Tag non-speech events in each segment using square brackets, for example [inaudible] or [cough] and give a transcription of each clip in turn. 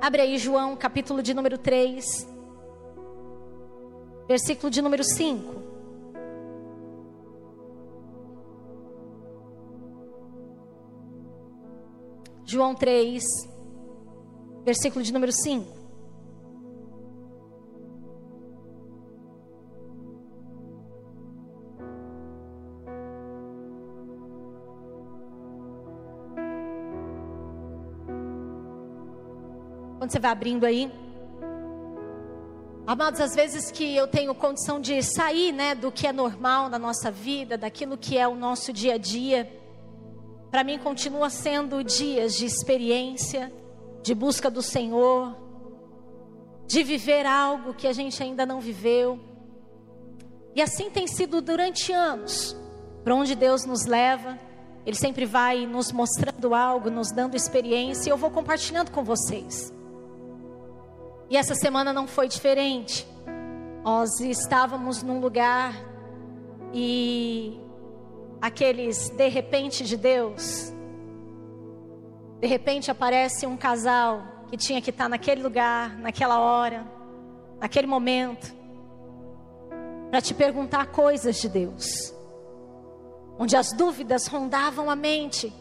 Abre aí João, capítulo de número 3, versículo de número 5. João 3, versículo de número 5. Quando você vai abrindo aí. Amados, às vezes que eu tenho condição de sair, né, do que é normal na nossa vida, daquilo que é o nosso dia a dia, para mim continua sendo dias de experiência, de busca do Senhor, de viver algo que a gente ainda não viveu. E assim tem sido durante anos. Para onde Deus nos leva, Ele sempre vai nos mostrando algo, nos dando experiência, e eu vou compartilhando com vocês. E essa semana não foi diferente. Nós estávamos num lugar e aqueles de repente de Deus. De repente aparece um casal que tinha que estar naquele lugar, naquela hora, naquele momento, para te perguntar coisas de Deus, onde as dúvidas rondavam a mente,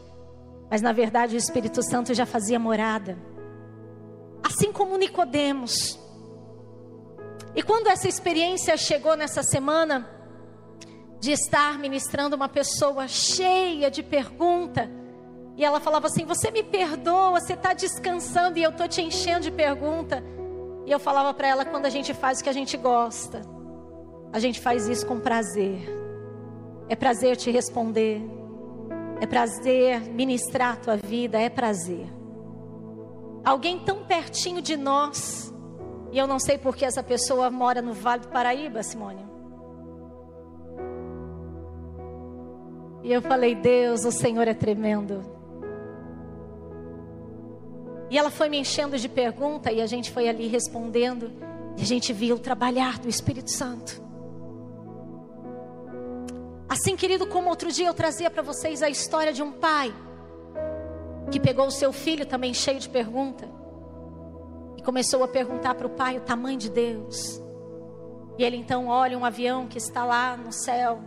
mas na verdade o Espírito Santo já fazia morada, assim como Nicodemos. E quando essa experiência chegou nessa semana, de estar ministrando uma pessoa cheia de pergunta. E ela falava assim: Você me perdoa, você está descansando e eu estou te enchendo de pergunta. E eu falava para ela: Quando a gente faz o que a gente gosta, a gente faz isso com prazer. É prazer te responder, é prazer ministrar a tua vida, é prazer. Alguém tão pertinho de nós, e eu não sei porque essa pessoa mora no Vale do Paraíba, Simone. E eu falei: Deus, o Senhor é tremendo. E ela foi me enchendo de pergunta e a gente foi ali respondendo. E a gente viu o trabalhar do Espírito Santo. Assim, querido, como outro dia eu trazia para vocês a história de um pai que pegou o seu filho também cheio de pergunta e começou a perguntar para o pai o tamanho de Deus. E ele então olha um avião que está lá no céu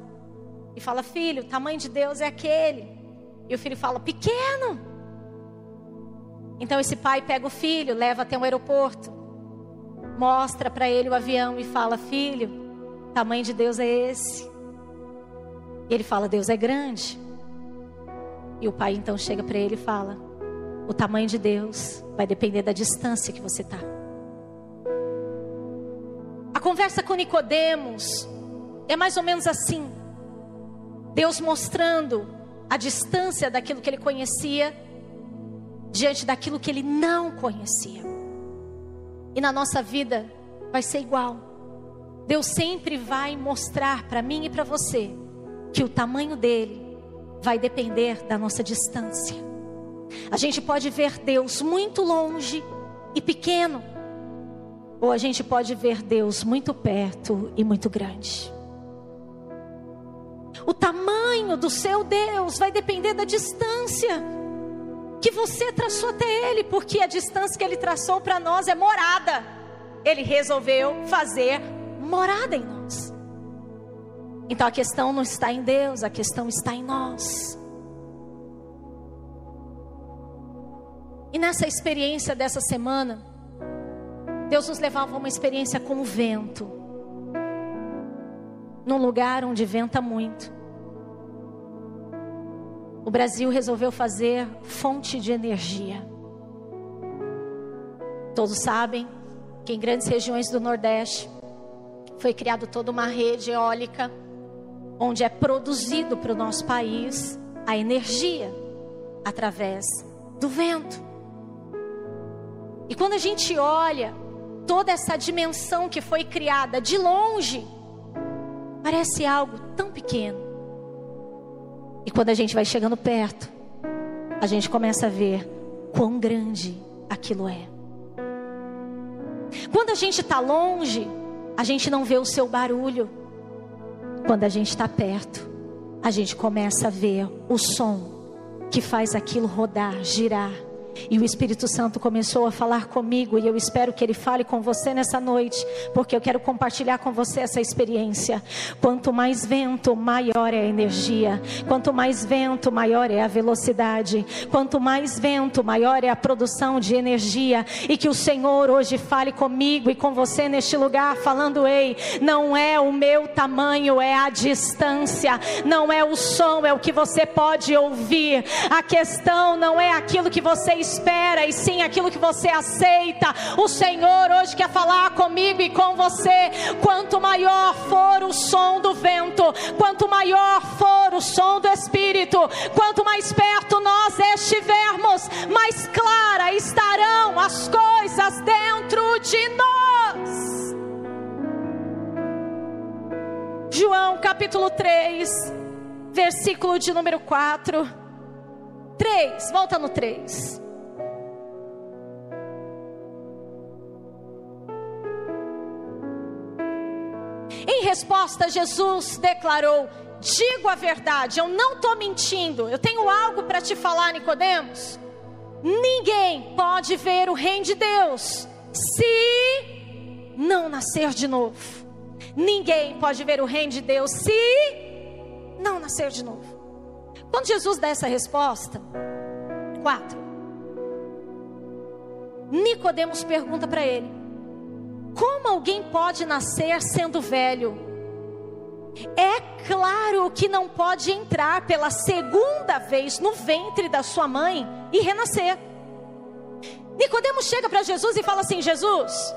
e fala: Filho, o tamanho de Deus é aquele. E o filho fala: Pequeno. Então esse pai pega o filho, leva até um aeroporto, mostra para ele o avião e fala: Filho, o tamanho de Deus é esse. E ele fala: Deus é grande. E o pai então chega para ele e fala: O tamanho de Deus vai depender da distância que você está. A conversa com Nicodemos é mais ou menos assim. Deus mostrando a distância daquilo que ele conhecia diante daquilo que ele não conhecia. E na nossa vida vai ser igual. Deus sempre vai mostrar para mim e para você que o tamanho dele vai depender da nossa distância. A gente pode ver Deus muito longe e pequeno, ou a gente pode ver Deus muito perto e muito grande. O tamanho do seu Deus vai depender da distância que você traçou até Ele, porque a distância que Ele traçou para nós é morada. Ele resolveu fazer morada em nós. Então a questão não está em Deus, a questão está em nós. E nessa experiência dessa semana, Deus nos levava a uma experiência com o vento num lugar onde venta muito. O Brasil resolveu fazer fonte de energia. Todos sabem que em grandes regiões do Nordeste foi criada toda uma rede eólica onde é produzido para o nosso país a energia através do vento. E quando a gente olha toda essa dimensão que foi criada de longe, Parece algo tão pequeno. E quando a gente vai chegando perto, a gente começa a ver quão grande aquilo é. Quando a gente está longe, a gente não vê o seu barulho. Quando a gente está perto, a gente começa a ver o som que faz aquilo rodar, girar. E o Espírito Santo começou a falar comigo e eu espero que ele fale com você nessa noite, porque eu quero compartilhar com você essa experiência. Quanto mais vento, maior é a energia. Quanto mais vento, maior é a velocidade. Quanto mais vento, maior é a produção de energia. E que o Senhor hoje fale comigo e com você neste lugar, falando: ei, não é o meu tamanho, é a distância. Não é o som, é o que você pode ouvir. A questão não é aquilo que você espera, e sim aquilo que você aceita. O Senhor hoje quer falar comigo e com você. Quanto maior for o som do vento, quanto maior for o som do Espírito, quanto mais perto nós estivermos, mais clara estarão as coisas dentro de nós. João capítulo 3, versículo de número 4. 3, volta no 3. Resposta, Jesus declarou: Digo a verdade, eu não estou mentindo. Eu tenho algo para te falar, Nicodemos. Ninguém pode ver o reino de Deus se não nascer de novo. Ninguém pode ver o reino de Deus se não nascer de novo. Quando Jesus dá essa resposta, quatro, Nicodemos pergunta para ele: Como alguém pode nascer sendo velho? É claro que não pode entrar pela segunda vez no ventre da sua mãe e renascer. Nicodemos chega para Jesus e fala assim: Jesus,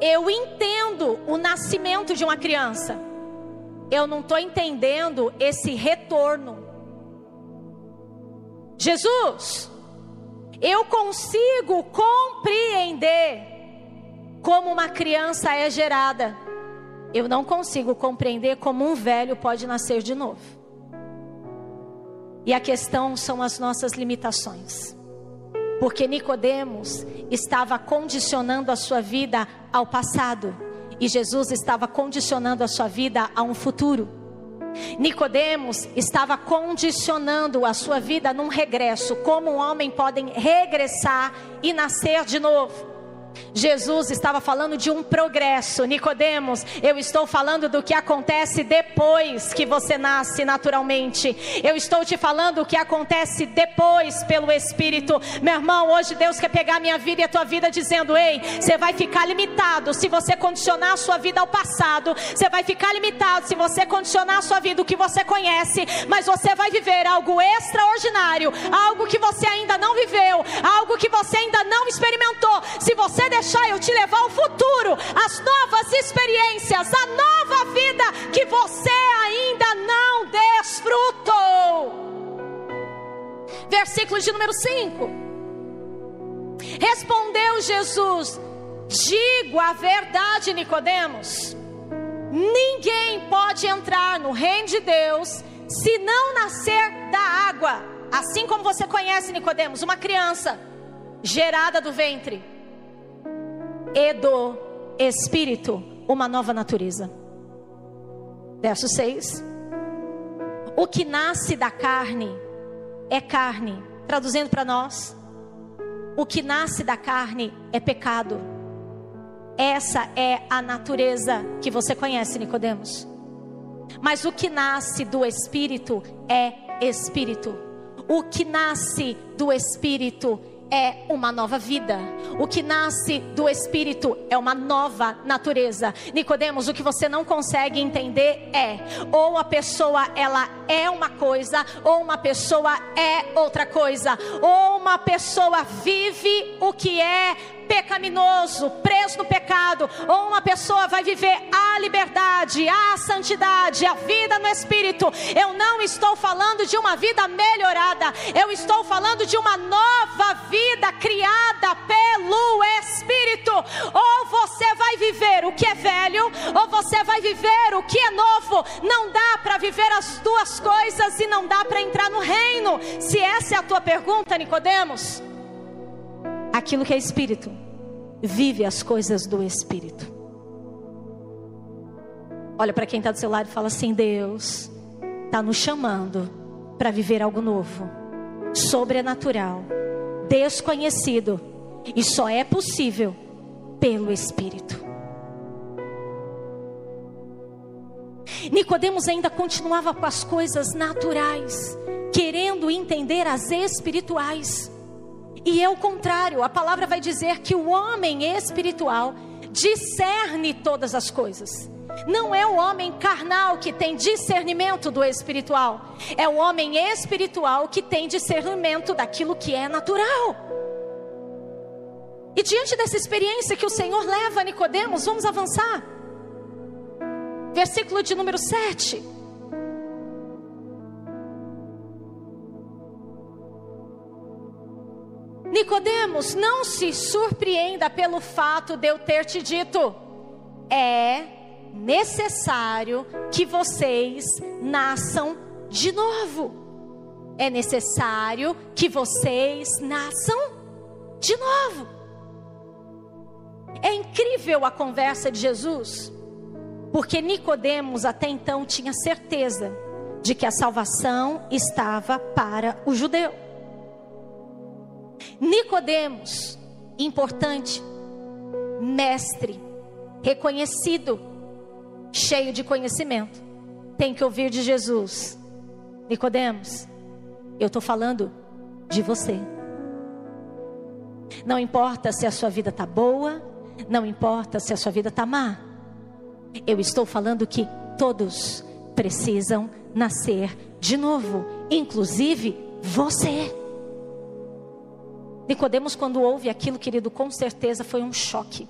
eu entendo o nascimento de uma criança. Eu não estou entendendo esse retorno. Jesus, eu consigo compreender como uma criança é gerada. Eu não consigo compreender como um velho pode nascer de novo. E a questão são as nossas limitações. Porque Nicodemos estava condicionando a sua vida ao passado e Jesus estava condicionando a sua vida a um futuro. Nicodemos estava condicionando a sua vida num regresso, como um homem pode regressar e nascer de novo. Jesus estava falando de um progresso. Nicodemos, eu estou falando do que acontece depois que você nasce naturalmente. Eu estou te falando o que acontece depois pelo Espírito. Meu irmão, hoje Deus quer pegar minha vida e a tua vida dizendo: "Ei, você vai ficar limitado se você condicionar a sua vida ao passado. Você vai ficar limitado se você condicionar a sua vida o que você conhece, mas você vai viver algo extraordinário, algo que você ainda não viveu, algo que você ainda não experimentou. Se você deixar eu te levar ao futuro, as novas experiências, a nova vida que você ainda não desfrutou. Versículo de número 5. Respondeu Jesus: Digo a verdade, Nicodemos. Ninguém pode entrar no reino de Deus se não nascer da água. Assim como você conhece Nicodemos, uma criança gerada do ventre e do Espírito uma nova natureza. Verso 6. O que nasce da carne é carne. Traduzindo para nós, o que nasce da carne é pecado. Essa é a natureza que você conhece, Nicodemos. Mas o que nasce do espírito é espírito. O que nasce do espírito é uma nova vida. O que nasce do Espírito é uma nova natureza. Nicodemos, o que você não consegue entender é ou a pessoa ela é uma coisa ou uma pessoa é outra coisa. Ou uma pessoa vive o que é pecaminoso, preso no pecado, ou uma pessoa vai viver a liberdade, a santidade, a vida no Espírito. Eu não estou falando de uma vida melhorada, eu estou falando de uma nova vida criada pelo Espírito. Ou você vai viver o que é velho, ou você vai viver o que é novo. Não dá para viver as duas coisas e não dá para entrar no reino. Se essa é a tua pergunta, Nicodemos, aquilo que é espírito, vive as coisas do espírito. Olha para quem está do seu lado e fala assim: Deus está nos chamando para viver algo novo, sobrenatural, desconhecido e só é possível pelo Espírito. Nicodemos ainda continuava com as coisas naturais, querendo entender as espirituais. E é o contrário, a palavra vai dizer que o homem espiritual discerne todas as coisas. Não é o homem carnal que tem discernimento do espiritual, é o homem espiritual que tem discernimento daquilo que é natural. E diante dessa experiência que o Senhor leva a Nicodemos, vamos avançar. Versículo de número 7. Nicodemos, não se surpreenda pelo fato de eu ter te dito. É necessário que vocês nasçam de novo. É necessário que vocês nasçam de novo. É incrível a conversa de Jesus, porque Nicodemos até então tinha certeza de que a salvação estava para o judeu. Nicodemos, importante, mestre, reconhecido, cheio de conhecimento, tem que ouvir de Jesus. Nicodemos, eu estou falando de você. Não importa se a sua vida está boa, não importa se a sua vida está má. Eu estou falando que todos precisam nascer de novo, inclusive você. Nicodemos, quando ouve aquilo, querido, com certeza foi um choque.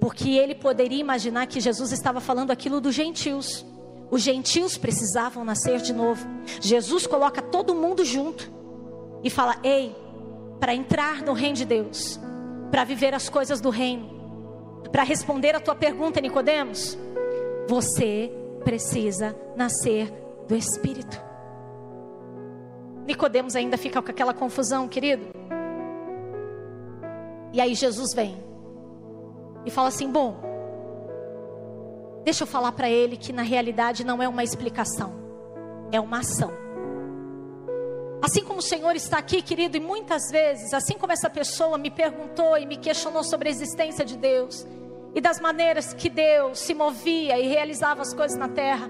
Porque ele poderia imaginar que Jesus estava falando aquilo dos gentios. Os gentios precisavam nascer de novo. Jesus coloca todo mundo junto e fala: Ei, para entrar no reino de Deus, para viver as coisas do reino, para responder a tua pergunta, Nicodemos, você precisa nascer do Espírito. Nicodemos ainda fica com aquela confusão, querido. E aí Jesus vem e fala assim: "Bom, deixa eu falar para ele que na realidade não é uma explicação, é uma ação. Assim como o Senhor está aqui, querido, e muitas vezes, assim como essa pessoa me perguntou e me questionou sobre a existência de Deus e das maneiras que Deus se movia e realizava as coisas na terra,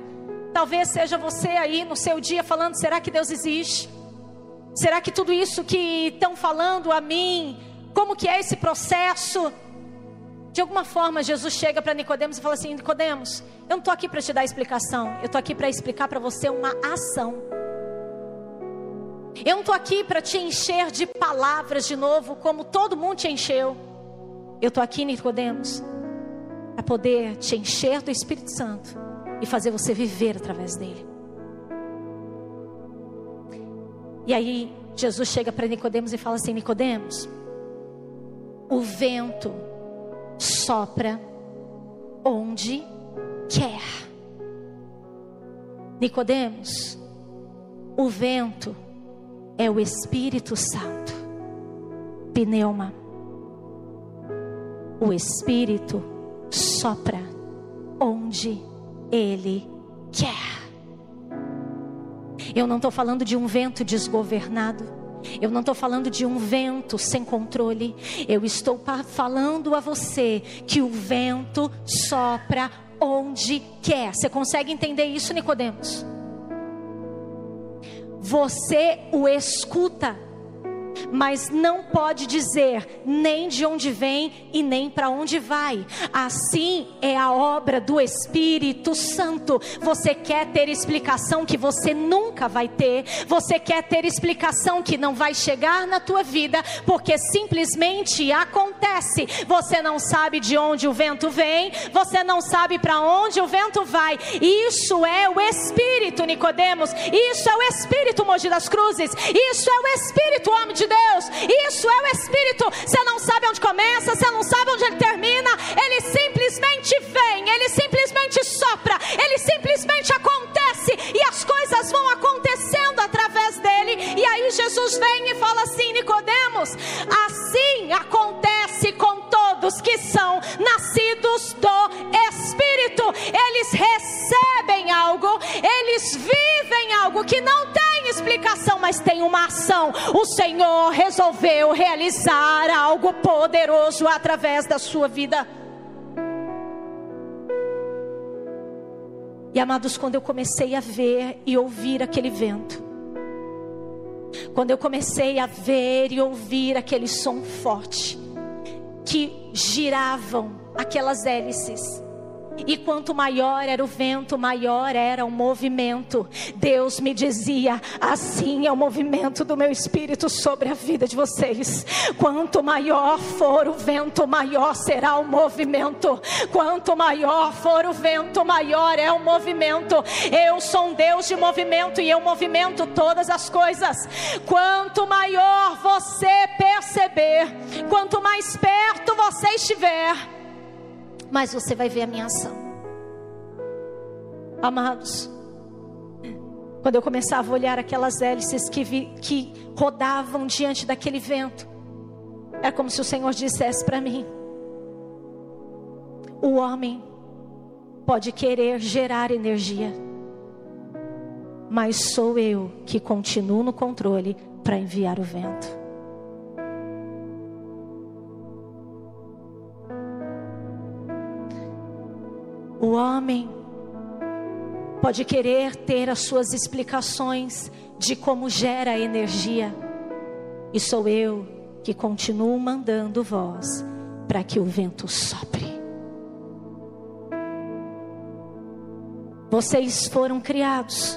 talvez seja você aí no seu dia falando: será que Deus existe? Será que tudo isso que estão falando a mim, como que é esse processo? De alguma forma, Jesus chega para Nicodemos e fala assim: Nicodemos, eu não estou aqui para te dar explicação, eu estou aqui para explicar para você uma ação. Eu não estou aqui para te encher de palavras de novo, como todo mundo te encheu. Eu estou aqui, Nicodemos, para poder te encher do Espírito Santo e fazer você viver através dele. E aí Jesus chega para Nicodemos e fala assim: Nicodemos, o vento sopra onde quer. Nicodemos, o vento é o Espírito Santo. Pneuma. O Espírito sopra onde ele quer. Eu não estou falando de um vento desgovernado. Eu não estou falando de um vento sem controle. Eu estou falando a você que o vento sopra onde quer. Você consegue entender isso, Nicodemos? Você o escuta mas não pode dizer nem de onde vem e nem para onde vai. Assim é a obra do Espírito Santo. Você quer ter explicação que você nunca vai ter, você quer ter explicação que não vai chegar na tua vida, porque simplesmente acontece. Você não sabe de onde o vento vem, você não sabe para onde o vento vai. Isso é o Espírito, Nicodemos. Isso é o Espírito, Mogi das Cruzes. Isso é o Espírito, homem de Deus. Isso é o Espírito. Você não sabe onde começa, você não sabe onde ele termina. Ele simplesmente vem, ele simplesmente sopra, ele simplesmente acontece e as coisas vão acontecendo através dele. E aí Jesus vem e fala assim, Nicodemos, assim acontece com todos que são nascidos do Espírito. Eles recebem algo, eles vivem algo que não tem explicação, mas tem uma ação. O Senhor resolveu realizar algo poderoso através da sua vida. E amados, quando eu comecei a ver e ouvir aquele vento, quando eu comecei a ver e ouvir aquele som forte, que giravam aquelas hélices, e quanto maior era o vento, maior era o movimento. Deus me dizia: assim é o movimento do meu espírito sobre a vida de vocês. Quanto maior for o vento, maior será o movimento. Quanto maior for o vento, maior é o movimento. Eu sou um Deus de movimento e eu movimento todas as coisas. Quanto maior você perceber, quanto mais perto você estiver, mas você vai ver a minha ação. Amados, quando eu começava a olhar aquelas hélices que, vi, que rodavam diante daquele vento, era como se o Senhor dissesse para mim: o homem pode querer gerar energia, mas sou eu que continuo no controle para enviar o vento. O homem pode querer ter as suas explicações de como gera energia, e sou eu que continuo mandando voz para que o vento sopre. Vocês foram criados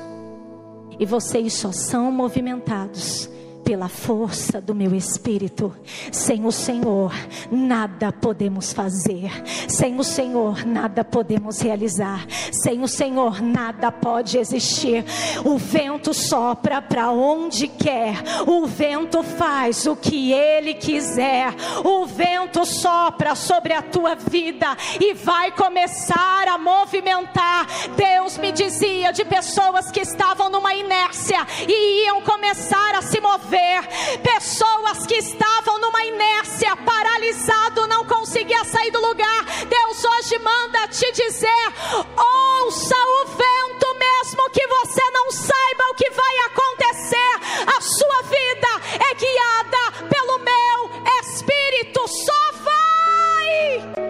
e vocês só são movimentados pela força do meu espírito. Sem o Senhor, nada podemos fazer. Sem o Senhor, nada podemos realizar. Sem o Senhor, nada pode existir. O vento sopra para onde quer. O vento faz o que ele quiser. O vento sopra sobre a tua vida e vai começar a movimentar. Deus me dizia de pessoas que estavam numa inércia e iam começar a se mover pessoas que estavam numa inércia, paralisado, não conseguia sair do lugar. Deus hoje manda te dizer: ouça o vento, mesmo que você não saiba o que vai acontecer. A sua vida é guiada pelo meu Espírito. Só vai.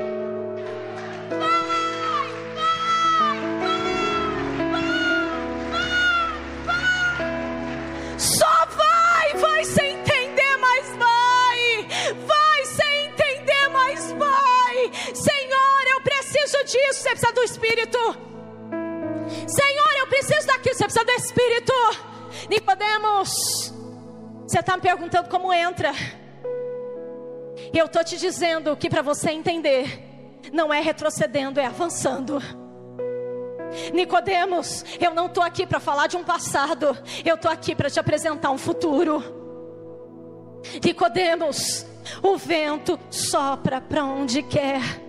Disso, você precisa do Espírito. Senhor, eu preciso daquilo, você precisa do Espírito. Nicodemos, você está me perguntando como entra. Eu estou te dizendo que para você entender, não é retrocedendo, é avançando. Nicodemos, eu não estou aqui para falar de um passado, eu estou aqui para te apresentar um futuro. Nicodemos, o vento sopra para onde quer.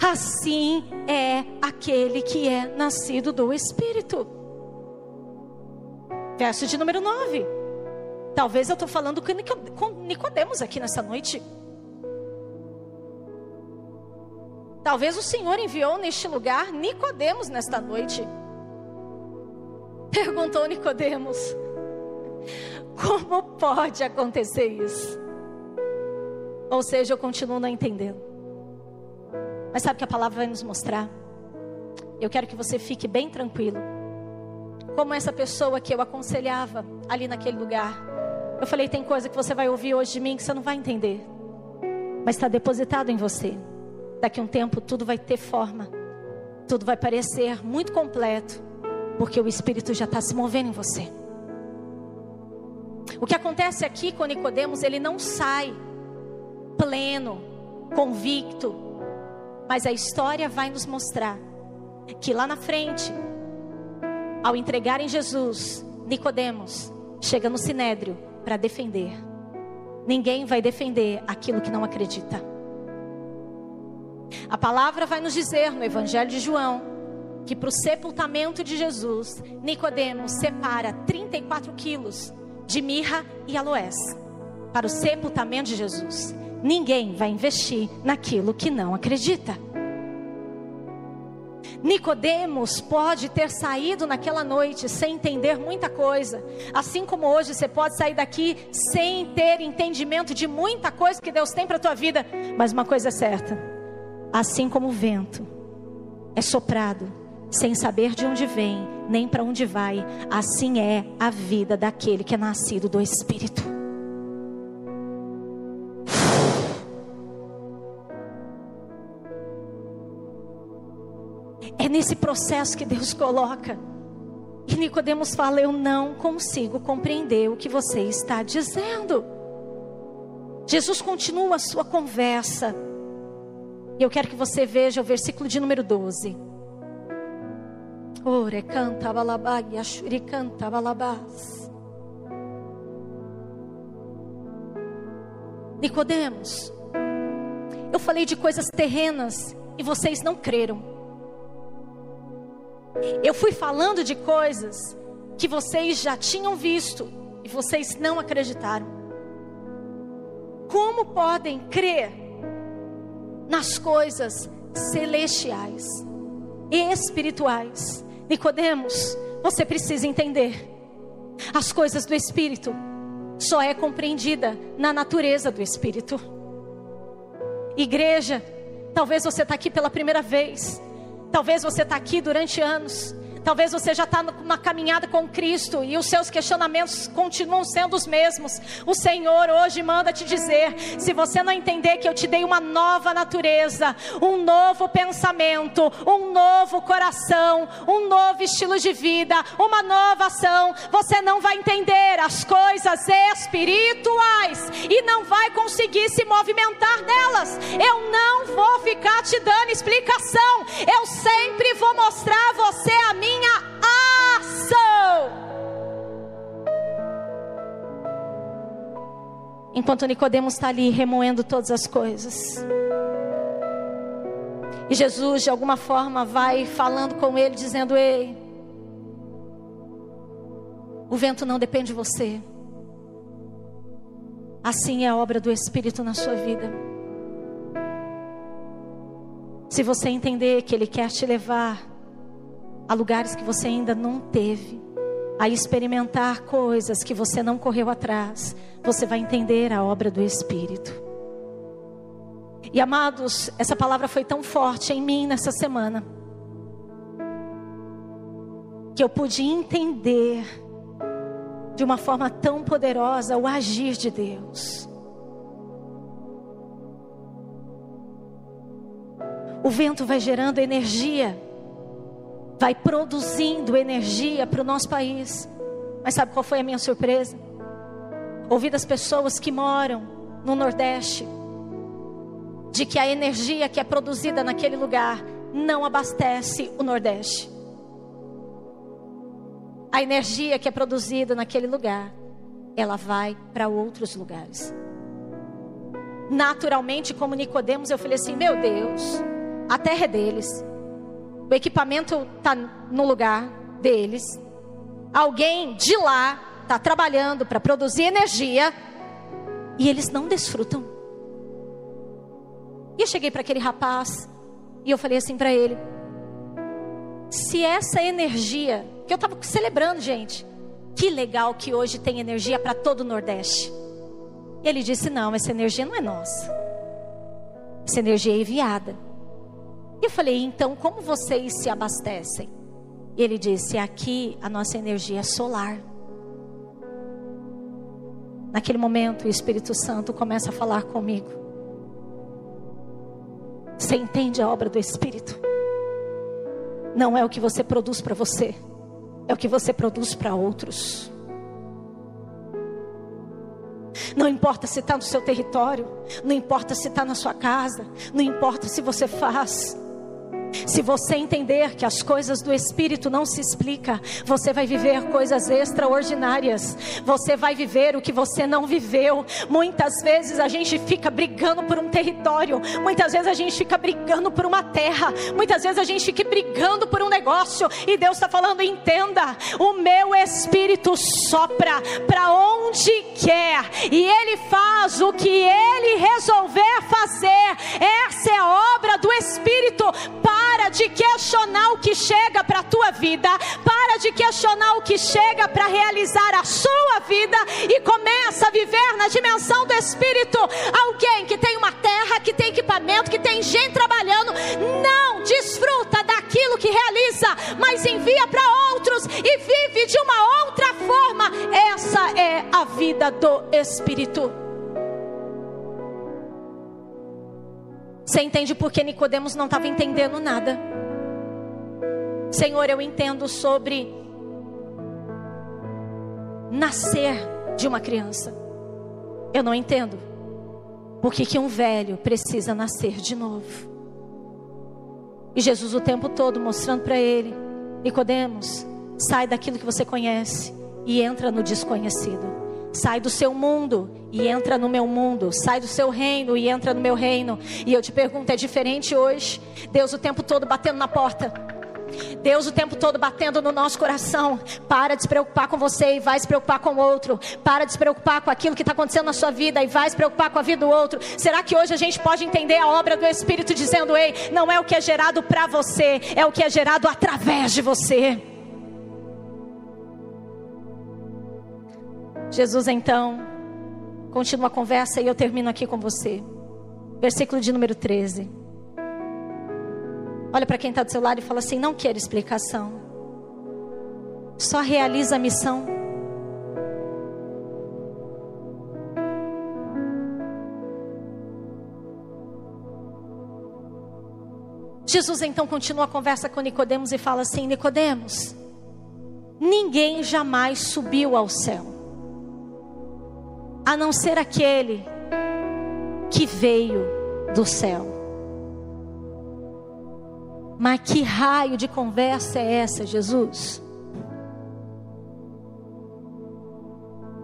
Assim é aquele que é nascido do Espírito. Verso de número 9. Talvez eu estou falando com Nicodemos aqui nessa noite. Talvez o Senhor enviou neste lugar Nicodemos nesta noite. Perguntou Nicodemos: Como pode acontecer isso? Ou seja, eu continuo não entendendo. Mas sabe o que a palavra vai nos mostrar? Eu quero que você fique bem tranquilo. Como essa pessoa que eu aconselhava ali naquele lugar. Eu falei: tem coisa que você vai ouvir hoje de mim que você não vai entender. Mas está depositado em você. Daqui a um tempo tudo vai ter forma. Tudo vai parecer muito completo. Porque o Espírito já está se movendo em você. O que acontece aqui com Nicodemos, ele não sai pleno, convicto, mas a história vai nos mostrar que lá na frente, ao entregarem Jesus, Nicodemos chega no sinédrio para defender. Ninguém vai defender aquilo que não acredita. A palavra vai nos dizer no Evangelho de João que para o sepultamento de Jesus, Nicodemos separa 34 quilos de mirra e aloés para o sepultamento de Jesus. Ninguém vai investir naquilo que não acredita. Nicodemos pode ter saído naquela noite sem entender muita coisa, assim como hoje você pode sair daqui sem ter entendimento de muita coisa que Deus tem para tua vida, mas uma coisa é certa, assim como o vento é soprado sem saber de onde vem, nem para onde vai, assim é a vida daquele que é nascido do Espírito. Nesse processo que Deus coloca. E Nicodemos fala: Eu não consigo compreender o que você está dizendo. Jesus continua a sua conversa. E eu quero que você veja o versículo de número 12. Ore canta ashuri canta balabás. Nicodemos, eu falei de coisas terrenas e vocês não creram. Eu fui falando de coisas que vocês já tinham visto e vocês não acreditaram. Como podem crer nas coisas celestiais e espirituais? Nicodemos, você precisa entender. As coisas do espírito só é compreendida na natureza do espírito. Igreja, talvez você está aqui pela primeira vez Talvez você está aqui durante anos Talvez você já está numa caminhada com Cristo e os seus questionamentos continuam sendo os mesmos. O Senhor hoje manda te dizer: se você não entender que eu te dei uma nova natureza, um novo pensamento, um novo coração, um novo estilo de vida, uma nova ação, você não vai entender as coisas espirituais e não vai conseguir se movimentar nelas. Eu não vou ficar te dando explicação, eu sempre vou mostrar a você a minha minha ação. Enquanto Nicodemos está ali remoendo todas as coisas. E Jesus, de alguma forma, vai falando com ele, dizendo: Ei, o vento não depende de você. Assim é a obra do Espírito na sua vida. Se você entender que Ele quer te levar a lugares que você ainda não teve, a experimentar coisas que você não correu atrás, você vai entender a obra do Espírito. E amados, essa palavra foi tão forte em mim nessa semana, que eu pude entender de uma forma tão poderosa o agir de Deus. O vento vai gerando energia vai produzindo energia para o nosso país. Mas sabe qual foi a minha surpresa? Ouvir das pessoas que moram no Nordeste, de que a energia que é produzida naquele lugar não abastece o Nordeste. A energia que é produzida naquele lugar, ela vai para outros lugares. Naturalmente, como Nicodemos, eu falei assim: "Meu Deus, a terra é deles o equipamento está no lugar deles, alguém de lá está trabalhando para produzir energia e eles não desfrutam. E eu cheguei para aquele rapaz e eu falei assim para ele: se essa energia, que eu estava celebrando, gente, que legal que hoje tem energia para todo o Nordeste. Ele disse: não, essa energia não é nossa, essa energia é enviada. E eu falei, então como vocês se abastecem? E ele disse: aqui a nossa energia é solar. Naquele momento, o Espírito Santo começa a falar comigo. Você entende a obra do Espírito? Não é o que você produz para você, é o que você produz para outros. Não importa se está no seu território, não importa se está na sua casa, não importa se você faz. Se você entender que as coisas do Espírito não se explica, você vai viver coisas extraordinárias. Você vai viver o que você não viveu. Muitas vezes a gente fica brigando por um território. Muitas vezes a gente fica brigando por uma terra. Muitas vezes a gente fica brigando por um negócio. E Deus está falando: entenda, o meu Espírito sopra para onde quer e Ele faz o que Ele resolver fazer. Essa é a obra do Espírito para de questionar o que chega para a tua vida, para de questionar o que chega para realizar a sua vida e começa a viver na dimensão do Espírito. Alguém que tem uma terra, que tem equipamento, que tem gente trabalhando, não desfruta daquilo que realiza, mas envia para outros e vive de uma outra forma. Essa é a vida do Espírito. Você entende porque Nicodemos não estava entendendo nada. Senhor, eu entendo sobre nascer de uma criança. Eu não entendo. Porque que um velho precisa nascer de novo. E Jesus o tempo todo mostrando para ele, Nicodemos, sai daquilo que você conhece e entra no desconhecido. Sai do seu mundo e entra no meu mundo. Sai do seu reino e entra no meu reino. E eu te pergunto, é diferente hoje? Deus o tempo todo batendo na porta. Deus o tempo todo batendo no nosso coração. Para de se preocupar com você e vai se preocupar com o outro. Para de se preocupar com aquilo que está acontecendo na sua vida e vai se preocupar com a vida do outro. Será que hoje a gente pode entender a obra do Espírito dizendo: Ei, não é o que é gerado para você, é o que é gerado através de você? Jesus então continua a conversa e eu termino aqui com você. Versículo de número 13. Olha para quem está do seu lado e fala assim: não quero explicação, só realiza a missão. Jesus então continua a conversa com Nicodemos e fala assim: Nicodemos, ninguém jamais subiu ao céu a não ser aquele que veio do céu. Mas que raio de conversa é essa, Jesus?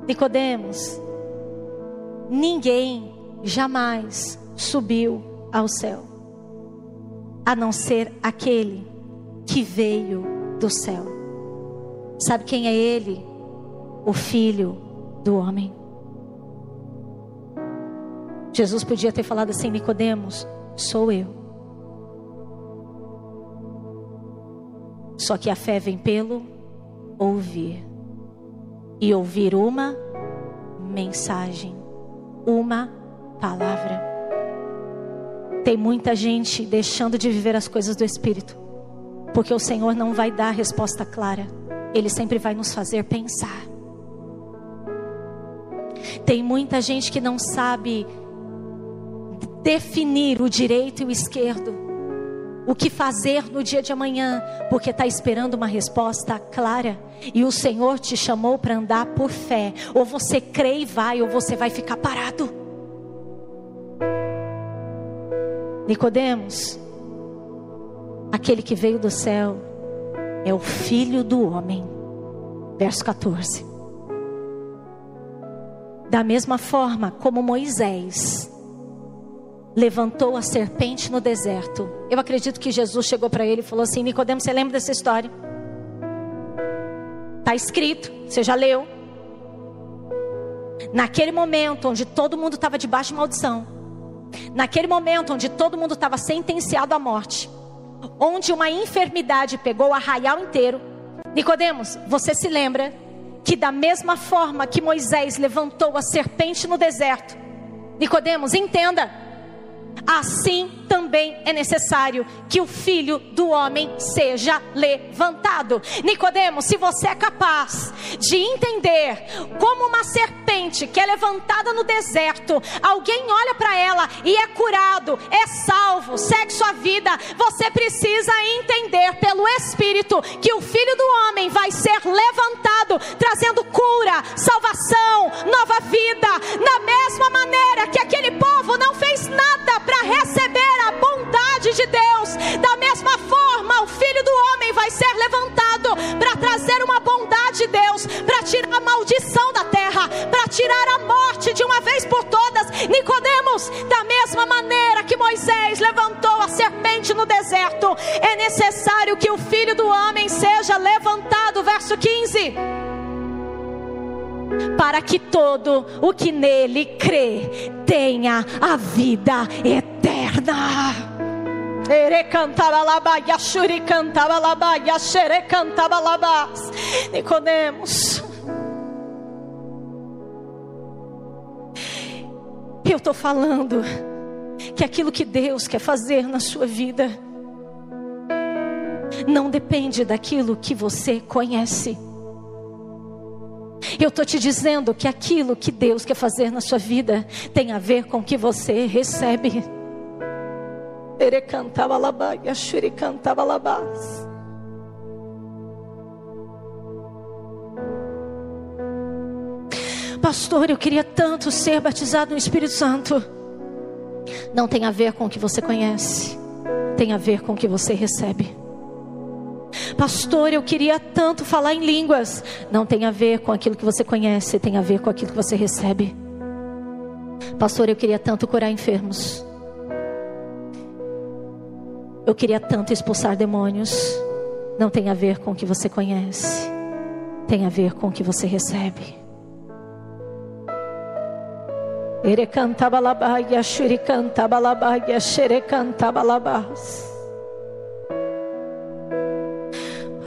Nicodemos, ninguém jamais subiu ao céu, a não ser aquele que veio do céu. Sabe quem é ele? O filho do homem. Jesus podia ter falado assim: Nicodemos, sou eu. Só que a fé vem pelo ouvir. E ouvir uma mensagem, uma palavra. Tem muita gente deixando de viver as coisas do Espírito, porque o Senhor não vai dar a resposta clara, Ele sempre vai nos fazer pensar. Tem muita gente que não sabe definir o direito e o esquerdo, o que fazer no dia de amanhã, porque está esperando uma resposta clara. E o Senhor te chamou para andar por fé. Ou você crê e vai, ou você vai ficar parado. Nicodemos, aquele que veio do céu, é o filho do homem. Verso 14. Da mesma forma como Moisés levantou a serpente no deserto. Eu acredito que Jesus chegou para ele e falou assim: Nicodemo, você lembra dessa história? Está escrito, você já leu. Naquele momento onde todo mundo estava debaixo de maldição, naquele momento onde todo mundo estava sentenciado à morte, onde uma enfermidade pegou o arraial inteiro, Nicodemos, você se lembra que da mesma forma que Moisés levantou a serpente no deserto, Nicodemos, entenda, assim também é necessário que o filho do homem seja levantado. Nicodemo, se você é capaz de entender como uma serpente que é levantada no deserto, alguém olha para ela e é curado, é salvo, segue sua vida, você precisa entender pelo Espírito que o filho do homem vai ser levantado, trazendo cura, salvação, nova vida, na mesma maneira que aquele povo não fez nada para receber a bondade de Deus. Da mesma forma, o Filho do Homem vai ser levantado para trazer uma bondade de Deus, para tirar a maldição da terra, para tirar a morte de uma vez por todas. Nicodemos, da mesma maneira que Moisés levantou a serpente no deserto, é necessário que o Filho do Homem seja levantado. Verso 15 para que todo o que nele crê tenha a vida eterna. Ere cantava labá, Yashuri cantava labá, Yashere cantava labá. Nicodemos. Eu estou falando que aquilo que Deus quer fazer na sua vida não depende daquilo que você conhece. Eu estou te dizendo que aquilo que Deus quer fazer na sua vida tem a ver com o que você recebe. Ele cantava labá, Yashuri cantava labás. Pastor, eu queria tanto ser batizado no Espírito Santo. Não tem a ver com o que você conhece, tem a ver com o que você recebe. Pastor, eu queria tanto falar em línguas. Não tem a ver com aquilo que você conhece, tem a ver com aquilo que você recebe. Pastor, eu queria tanto curar enfermos. Eu queria tanto expulsar demônios. Não tem a ver com o que você conhece, tem a ver com o que você recebe. Ele cantava labaia,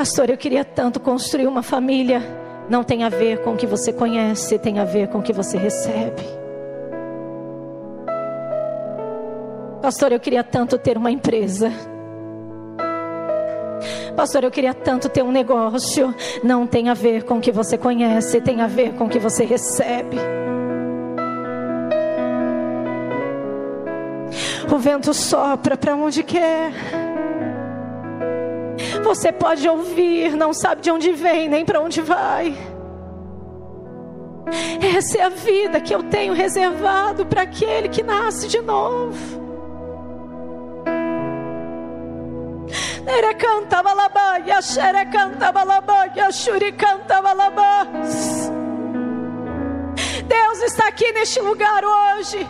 Pastor, eu queria tanto construir uma família. Não tem a ver com o que você conhece, tem a ver com o que você recebe. Pastor, eu queria tanto ter uma empresa. Pastor, eu queria tanto ter um negócio. Não tem a ver com o que você conhece, tem a ver com o que você recebe. O vento sopra para onde quer. Você pode ouvir, não sabe de onde vem nem para onde vai. Essa é a vida que eu tenho reservado para aquele que nasce de novo. Nere canta balabaia, xere canta xuri canta balabás. Deus está aqui neste lugar hoje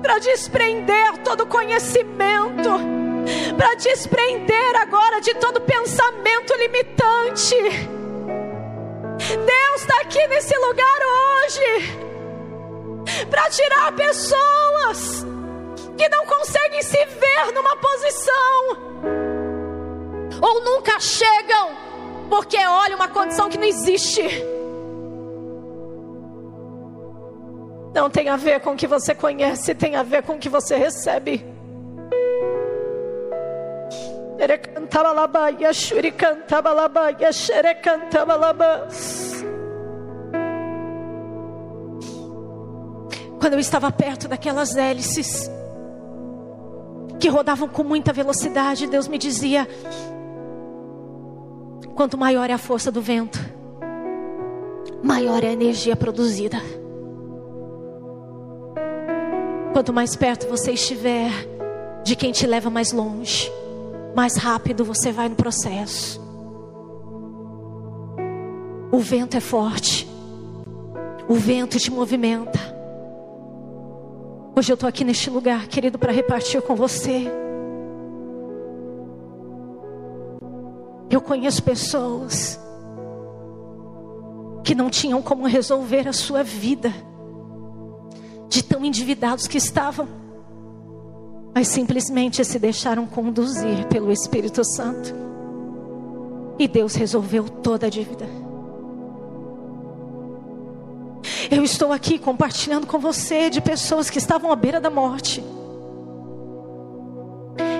para desprender todo conhecimento, para desprender agora de todo pensamento limitante. Deus está aqui nesse lugar hoje para tirar pessoas que não conseguem se ver numa posição ou nunca chegam porque olha uma condição que não existe. Não tem a ver com o que você conhece, tem a ver com o que você recebe. Quando eu estava perto daquelas hélices que rodavam com muita velocidade, Deus me dizia: quanto maior é a força do vento, maior é a energia produzida. Quanto mais perto você estiver de quem te leva mais longe, mais rápido você vai no processo. O vento é forte, o vento te movimenta. Hoje eu estou aqui neste lugar, querido, para repartir com você. Eu conheço pessoas que não tinham como resolver a sua vida de tão endividados que estavam, mas simplesmente se deixaram conduzir pelo Espírito Santo. E Deus resolveu toda a dívida. Eu estou aqui compartilhando com você de pessoas que estavam à beira da morte,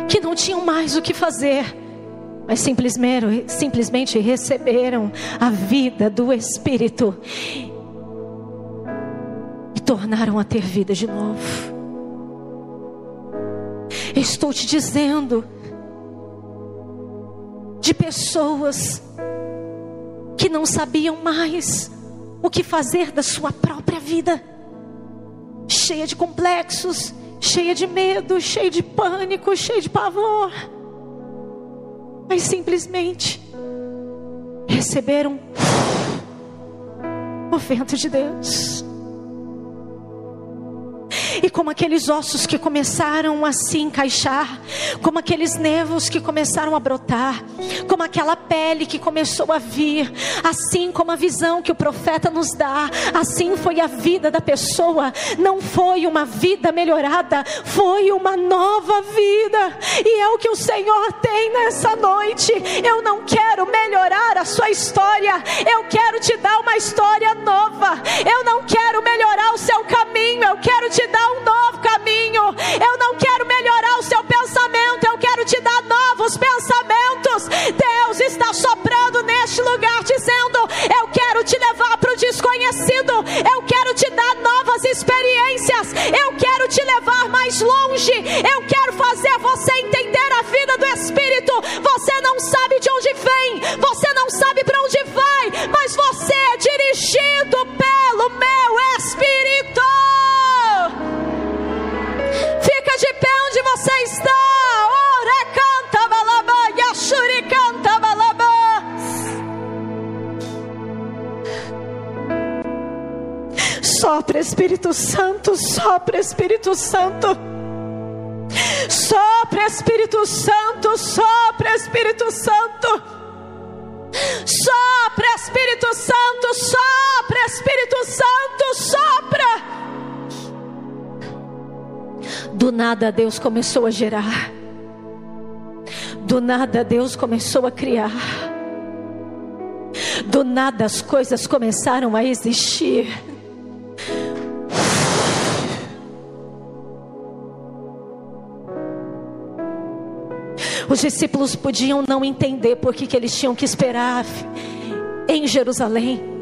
que não tinham mais o que fazer, mas simplesmente, simplesmente receberam a vida do Espírito tornaram a ter vida de novo. Estou te dizendo de pessoas que não sabiam mais o que fazer da sua própria vida, cheia de complexos, cheia de medo, cheia de pânico, cheia de pavor, mas simplesmente receberam o vento de Deus. E como aqueles ossos que começaram a se encaixar, como aqueles nervos que começaram a brotar, como aquela pele que começou a vir, assim como a visão que o profeta nos dá, assim foi a vida da pessoa. Não foi uma vida melhorada, foi uma nova vida. E é o que o Senhor tem nessa noite. Eu não quero melhorar a sua história, eu quero te dar uma história nova. Eu não quero melhorar o seu caminho, eu quero te dar um novo caminho. Eu não quero melhorar o seu pensamento, eu quero te dar novos pensamentos. Deus está soprando neste lugar, dizendo: Eu quero te levar para o desconhecido, eu quero te dar novas experiências, eu quero te levar mais longe, eu quero fazer você entender a vida do Espírito. Você não sabe de onde vem, você não sabe para onde vai, mas você é dirigido pelo meu Espírito. Onde você está. Ora canta balaba, yashuri canta balaba. Sopra Espírito Santo, sopra Espírito Santo. Sopra Espírito Santo, sopra Espírito Santo. Sopra Espírito Santo, sopra Espírito Santo, sopra. Do nada Deus começou a gerar. Do nada Deus começou a criar. Do nada as coisas começaram a existir. Os discípulos podiam não entender por que, eles tinham que esperar em Jerusalém.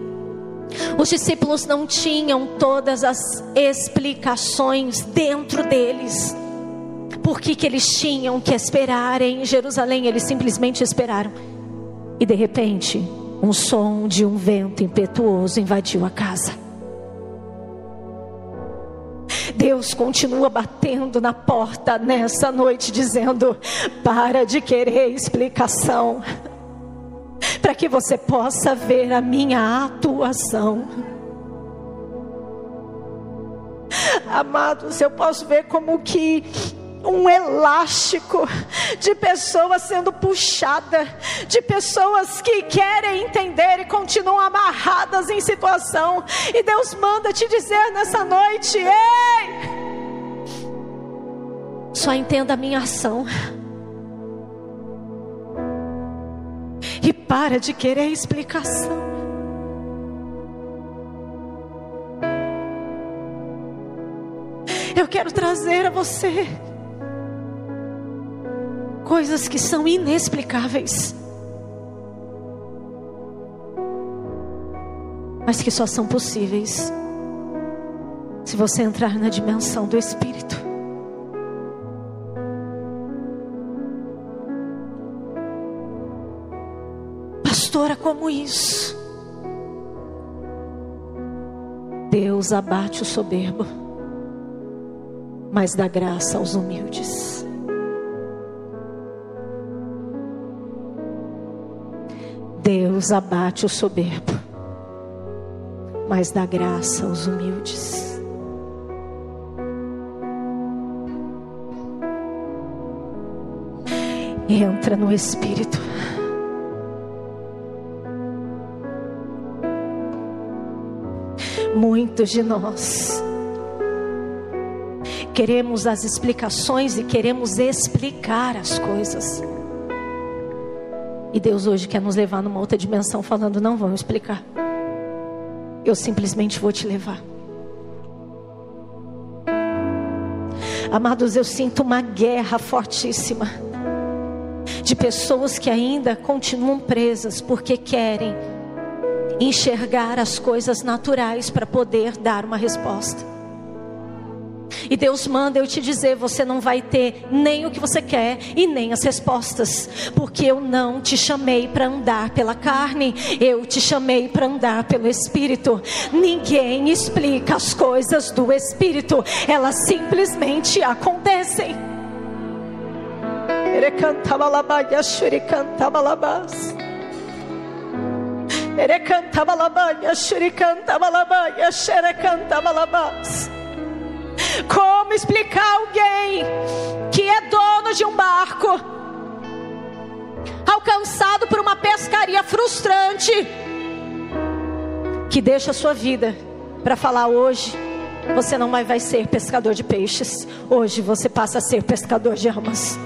Os discípulos não tinham todas as explicações dentro deles. Por que, que eles tinham que esperar em Jerusalém? Eles simplesmente esperaram. E de repente, um som de um vento impetuoso invadiu a casa. Deus continua batendo na porta nessa noite, dizendo: para de querer explicação, para que você possa ver a minha atuação. Amados, eu posso ver como que um elástico de pessoas sendo puxada, de pessoas que querem entender e continuam amarradas em situação. E Deus manda te dizer nessa noite: ei! Só entenda a minha ação. Para de querer explicação. Eu quero trazer a você coisas que são inexplicáveis, mas que só são possíveis se você entrar na dimensão do Espírito. Pastora, como isso? Deus abate o soberbo, mas dá graça aos humildes. Deus abate o soberbo, mas dá graça aos humildes. Entra no Espírito. Muitos de nós queremos as explicações e queremos explicar as coisas. E Deus hoje quer nos levar numa outra dimensão, falando: não vão explicar. Eu simplesmente vou te levar. Amados, eu sinto uma guerra fortíssima de pessoas que ainda continuam presas porque querem enxergar as coisas naturais para poder dar uma resposta. E Deus manda eu te dizer: você não vai ter nem o que você quer e nem as respostas, porque eu não te chamei para andar pela carne, eu te chamei para andar pelo Espírito. Ninguém explica as coisas do Espírito, elas simplesmente acontecem. Ele cantava labaia, shuri cantava labas. Ele cantava labaia, shuri cantava labaia, xere cantava labas. Como explicar alguém que é dono de um barco, alcançado por uma pescaria frustrante, que deixa a sua vida para falar hoje? Você não mais vai ser pescador de peixes. Hoje você passa a ser pescador de almas.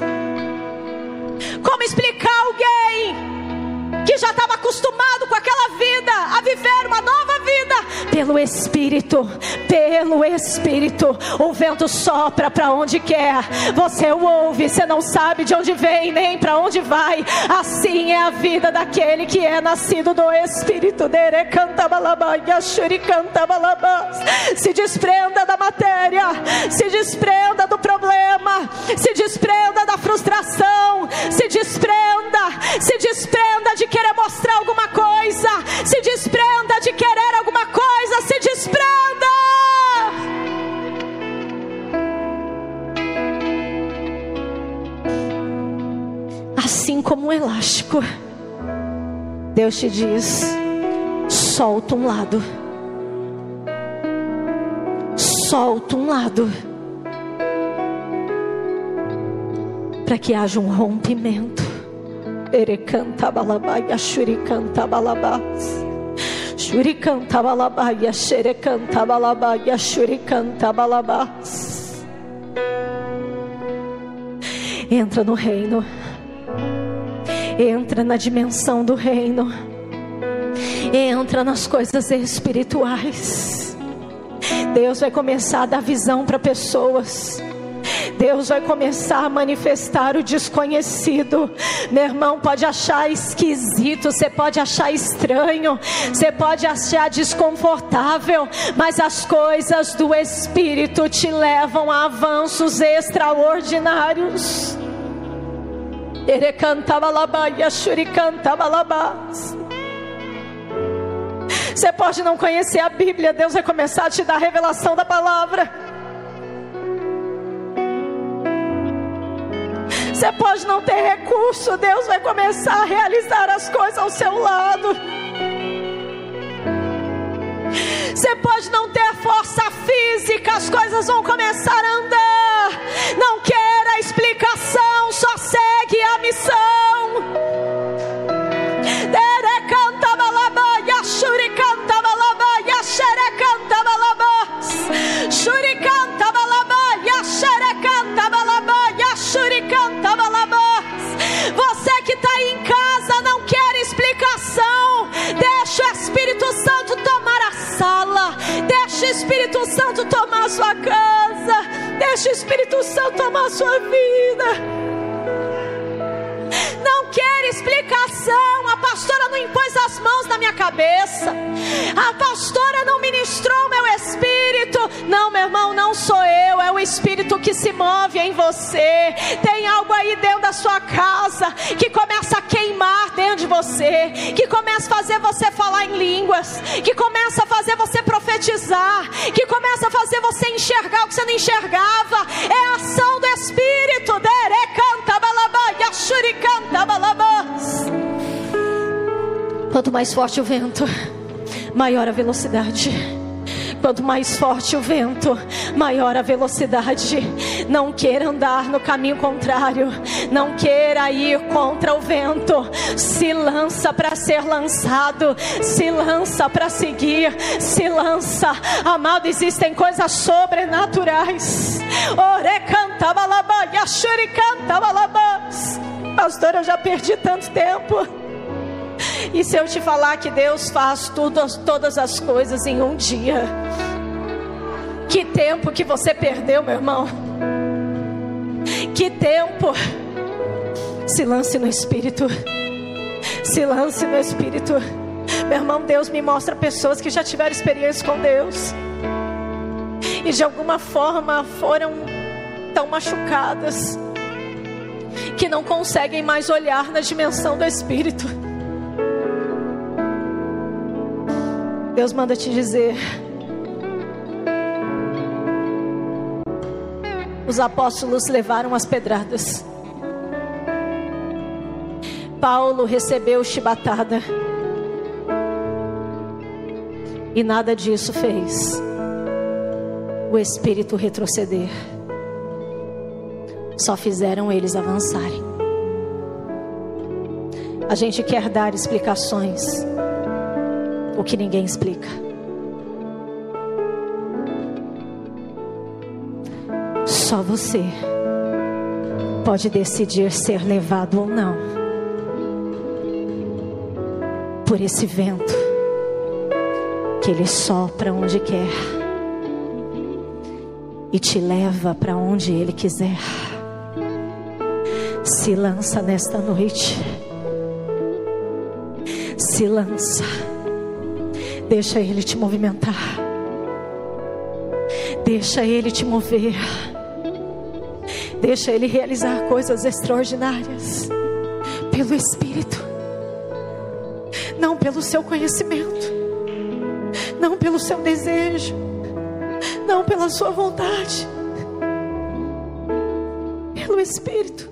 Como explicar alguém que já estava acostumado com aquela pelo Espírito, pelo Espírito, o vento sopra para onde quer, você o ouve, você não sabe de onde vem nem para onde vai, assim é a vida daquele que é nascido do Espírito. Se desprenda da matéria, se desprenda do problema, se desprenda da frustração, se desprenda, se desprenda de querer mostrar alguma coisa, se desprenda de querer alguma coisa, se desprenda. Assim como um elástico, Deus te diz: solta um lado, solta um lado, para que haja um rompimento. Erecanta balabaia, shuricanta balabás. Shuricanta balabaia, xerecanta balabaia, shuricanta balabás. Entra no reino. Entra na dimensão do reino. Entra nas coisas espirituais. Deus vai começar a dar visão para pessoas. Deus vai começar a manifestar o desconhecido. Meu irmão, pode achar esquisito, você pode achar estranho, você pode achar desconfortável, mas as coisas do Espírito te levam a avanços extraordinários. Ele cantava labaia, cantava labás. Você pode não conhecer a Bíblia, Deus vai começar a te dar a revelação da palavra. Você pode não ter recurso, Deus vai começar a realizar as coisas ao seu lado. Você pode não ter força física, as coisas vão começar a andar. Não queira explicação, só segue a missão. Deixa o Espírito Santo tomar sua casa. Deixa o Espírito Santo tomar sua vida não quer explicação. A pastora não impôs as mãos na minha cabeça. A pastora não ministrou meu espírito. Não, meu irmão, não sou eu, espírito que se move em você. Tem algo aí dentro da sua casa que começa a queimar dentro de você, que começa a fazer você falar em línguas, que começa a fazer você profetizar, que começa a fazer você enxergar o que você não enxergava. É a ação do espírito. Quanto mais forte o vento, maior a velocidade. Quanto mais forte o vento, maior a velocidade. Não queira andar no caminho contrário. Não queira ir contra o vento. Se lança para ser lançado. Se lança para seguir. Se lança. Amado, existem coisas sobrenaturais. Ore canta balabá, yashuri canta balabás. Pastor, eu já perdi tanto tempo. [laughs] E se eu te falar que Deus faz tudo, todas as coisas em um dia? Que tempo que você perdeu, meu irmão? Que tempo? Se lance no Espírito. Se lance no Espírito. Meu irmão, Deus me mostra pessoas que já tiveram experiência com Deus. E de alguma forma foram tão machucadas que não conseguem mais olhar na dimensão do Espírito. Deus manda te dizer: os apóstolos levaram as pedradas. Paulo recebeu chibatada. E nada disso fez o Espírito retroceder. Só fizeram eles avançarem. A gente quer dar explicações, o que ninguém explica. Só você pode decidir ser levado ou não por esse vento que ele sopra onde quer e te leva para onde ele quiser. Se lança nesta noite. Se lança. Deixa ele te movimentar. Deixa ele te mover. Deixa Ele realizar coisas extraordinárias pelo Espírito, não pelo seu conhecimento, não pelo seu desejo, não pela sua vontade, pelo Espírito.